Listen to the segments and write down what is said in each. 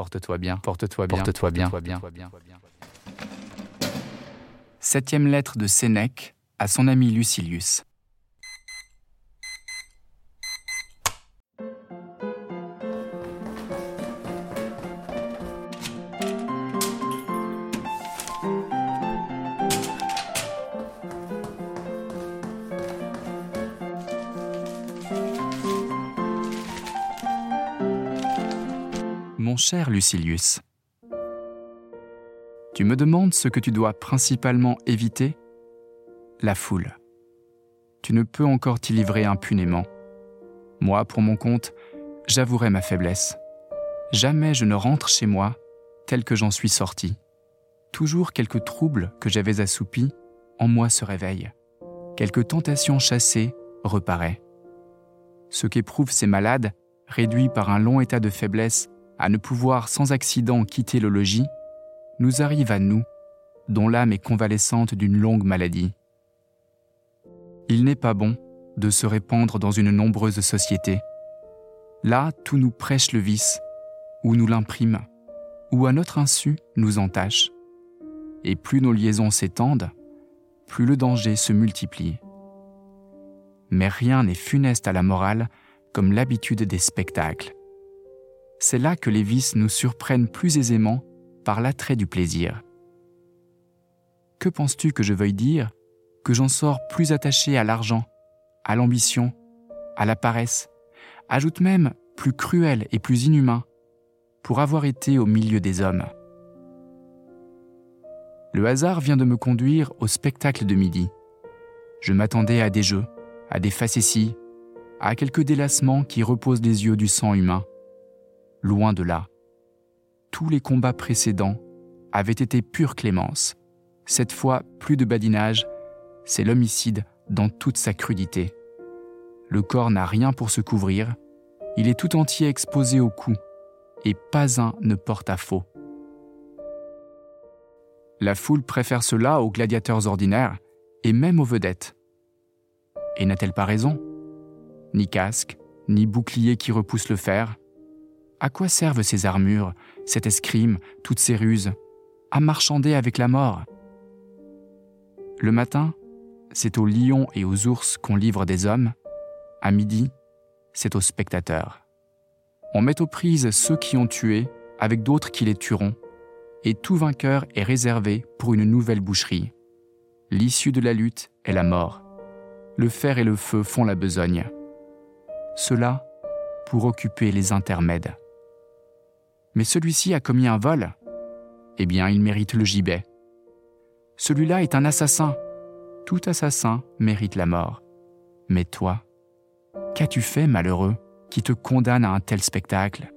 Porte-toi bien, porte-toi bien, porte-toi bien, porte-toi bien. Septième lettre de Sénèque à son ami Lucilius. Mon cher Lucilius, tu me demandes ce que tu dois principalement éviter? La foule. Tu ne peux encore t'y livrer impunément. Moi, pour mon compte, j'avouerai ma faiblesse. Jamais je ne rentre chez moi tel que j'en suis sorti. Toujours quelques troubles que j'avais assoupis en moi se réveillent. Quelque tentation chassée reparaît. Ce qu'éprouvent ces malades, réduits par un long état de faiblesse à ne pouvoir sans accident quitter le logis, nous arrive à nous, dont l'âme est convalescente d'une longue maladie. Il n'est pas bon de se répandre dans une nombreuse société. Là, tout nous prêche le vice, ou nous l'imprime, ou à notre insu nous entache. Et plus nos liaisons s'étendent, plus le danger se multiplie. Mais rien n'est funeste à la morale comme l'habitude des spectacles c'est là que les vices nous surprennent plus aisément par l'attrait du plaisir. Que penses-tu que je veuille dire que j'en sors plus attaché à l'argent, à l'ambition, à la paresse, ajoute même plus cruel et plus inhumain, pour avoir été au milieu des hommes. Le hasard vient de me conduire au spectacle de midi. Je m'attendais à des jeux, à des facéties, à quelques délassements qui reposent les yeux du sang humain loin de là. Tous les combats précédents avaient été pure clémence. Cette fois, plus de badinage, c'est l'homicide dans toute sa crudité. Le corps n'a rien pour se couvrir, il est tout entier exposé au coup, et pas un ne porte à faux. La foule préfère cela aux gladiateurs ordinaires et même aux vedettes. Et n'a-t-elle pas raison? Ni casque, ni bouclier qui repousse le fer, à quoi servent ces armures, cette escrime, toutes ces ruses? À marchander avec la mort. Le matin, c'est aux lions et aux ours qu'on livre des hommes. À midi, c'est aux spectateurs. On met aux prises ceux qui ont tué avec d'autres qui les tueront, et tout vainqueur est réservé pour une nouvelle boucherie. L'issue de la lutte est la mort. Le fer et le feu font la besogne. Cela pour occuper les intermèdes mais celui-ci a commis un vol, eh bien il mérite le gibet. Celui-là est un assassin. Tout assassin mérite la mort. Mais toi, qu'as-tu fait, malheureux, qui te condamne à un tel spectacle?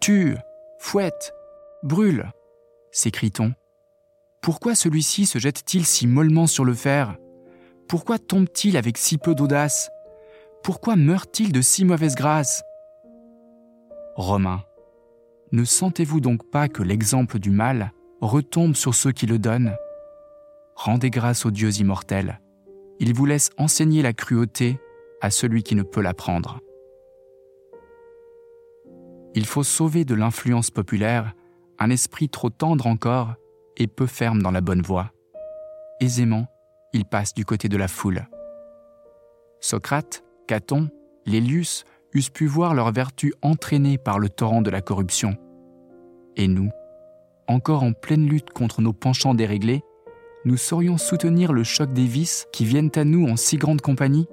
Tue, fouette, brûle, s'écrie-t-on. Pourquoi celui-ci se jette-t-il si mollement sur le fer? Pourquoi tombe-t-il avec si peu d'audace? Pourquoi meurt-il de si mauvaise grâce? Romain, ne sentez-vous donc pas que l'exemple du mal retombe sur ceux qui le donnent? Rendez grâce au Dieu immortel. Il vous laisse enseigner la cruauté à celui qui ne peut l'apprendre. Il faut sauver de l'influence populaire un esprit trop tendre encore et peu ferme dans la bonne voie. Aisément, il passe du côté de la foule. Socrate, Caton, Lélius eussent pu voir leur vertu entraînée par le torrent de la corruption. Et nous, encore en pleine lutte contre nos penchants déréglés, nous saurions soutenir le choc des vices qui viennent à nous en si grande compagnie?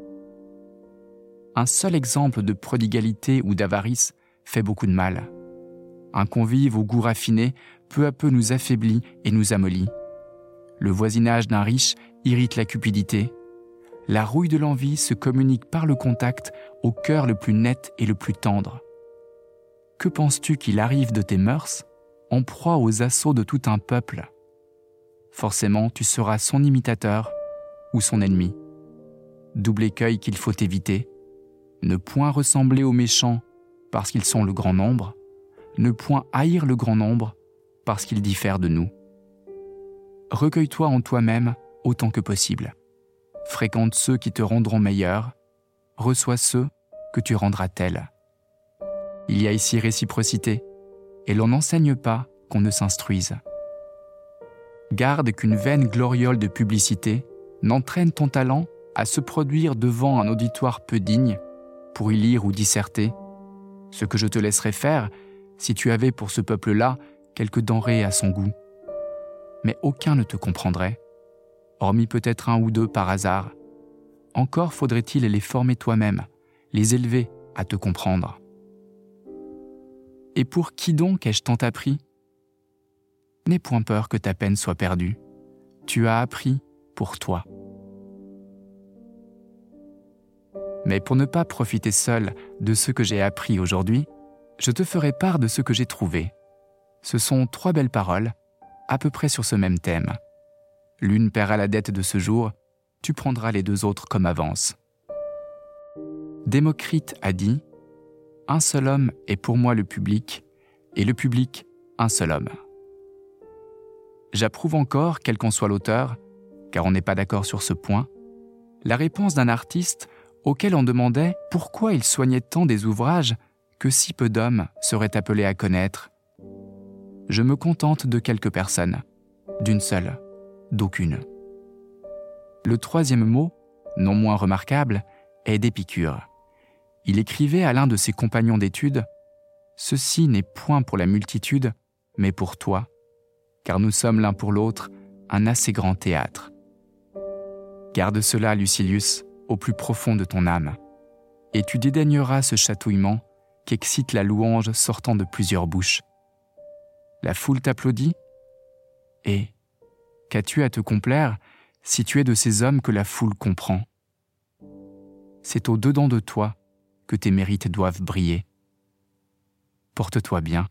Un seul exemple de prodigalité ou d'avarice fait beaucoup de mal. Un convive au goût raffiné peu à peu nous affaiblit et nous amollit. Le voisinage d'un riche irrite la cupidité, la rouille de l'envie se communique par le contact au cœur le plus net et le plus tendre. Que penses-tu qu'il arrive de tes mœurs? En proie aux assauts de tout un peuple Forcément, tu seras son imitateur ou son ennemi. Double écueil qu'il faut éviter. Ne point ressembler aux méchants parce qu'ils sont le grand nombre, ne point haïr le grand nombre parce qu'ils diffèrent de nous. Recueille-toi en toi-même autant que possible fréquente ceux qui te rendront meilleur, reçois ceux que tu rendras tels. Il y a ici réciprocité, et l'on n'enseigne pas qu'on ne s'instruise. Garde qu'une vaine gloriole de publicité n'entraîne ton talent à se produire devant un auditoire peu digne pour y lire ou disserter, ce que je te laisserais faire si tu avais pour ce peuple-là quelques denrées à son goût. Mais aucun ne te comprendrait, hormis peut-être un ou deux par hasard. Encore faudrait-il les former toi-même, les élever à te comprendre. Et pour qui donc ai-je tant appris? N'aie point peur que ta peine soit perdue. Tu as appris pour toi. Mais pour ne pas profiter seul de ce que j'ai appris aujourd'hui, je te ferai part de ce que j'ai trouvé. Ce sont trois belles paroles, à peu près sur ce même thème. L'une paiera la dette de ce jour, tu prendras les deux autres comme avance. Démocrite a dit Un seul homme est pour moi le public, et le public un seul homme. J'approuve encore, quel qu'en soit l'auteur, car on n'est pas d'accord sur ce point, la réponse d'un artiste auquel on demandait pourquoi il soignait tant des ouvrages que si peu d'hommes seraient appelés à connaître. Je me contente de quelques personnes, d'une seule, d'aucune. Le troisième mot, non moins remarquable, est d'Épicure. Il écrivait à l'un de ses compagnons d'études Ceci n'est point pour la multitude, mais pour toi, car nous sommes l'un pour l'autre un assez grand théâtre. Garde cela, Lucilius, au plus profond de ton âme, et tu dédaigneras ce chatouillement qu'excite la louange sortant de plusieurs bouches. La foule t'applaudit Et qu'as-tu à te complaire si tu es de ces hommes que la foule comprend? C'est au dedans de toi que tes mérites doivent briller. Porte-toi bien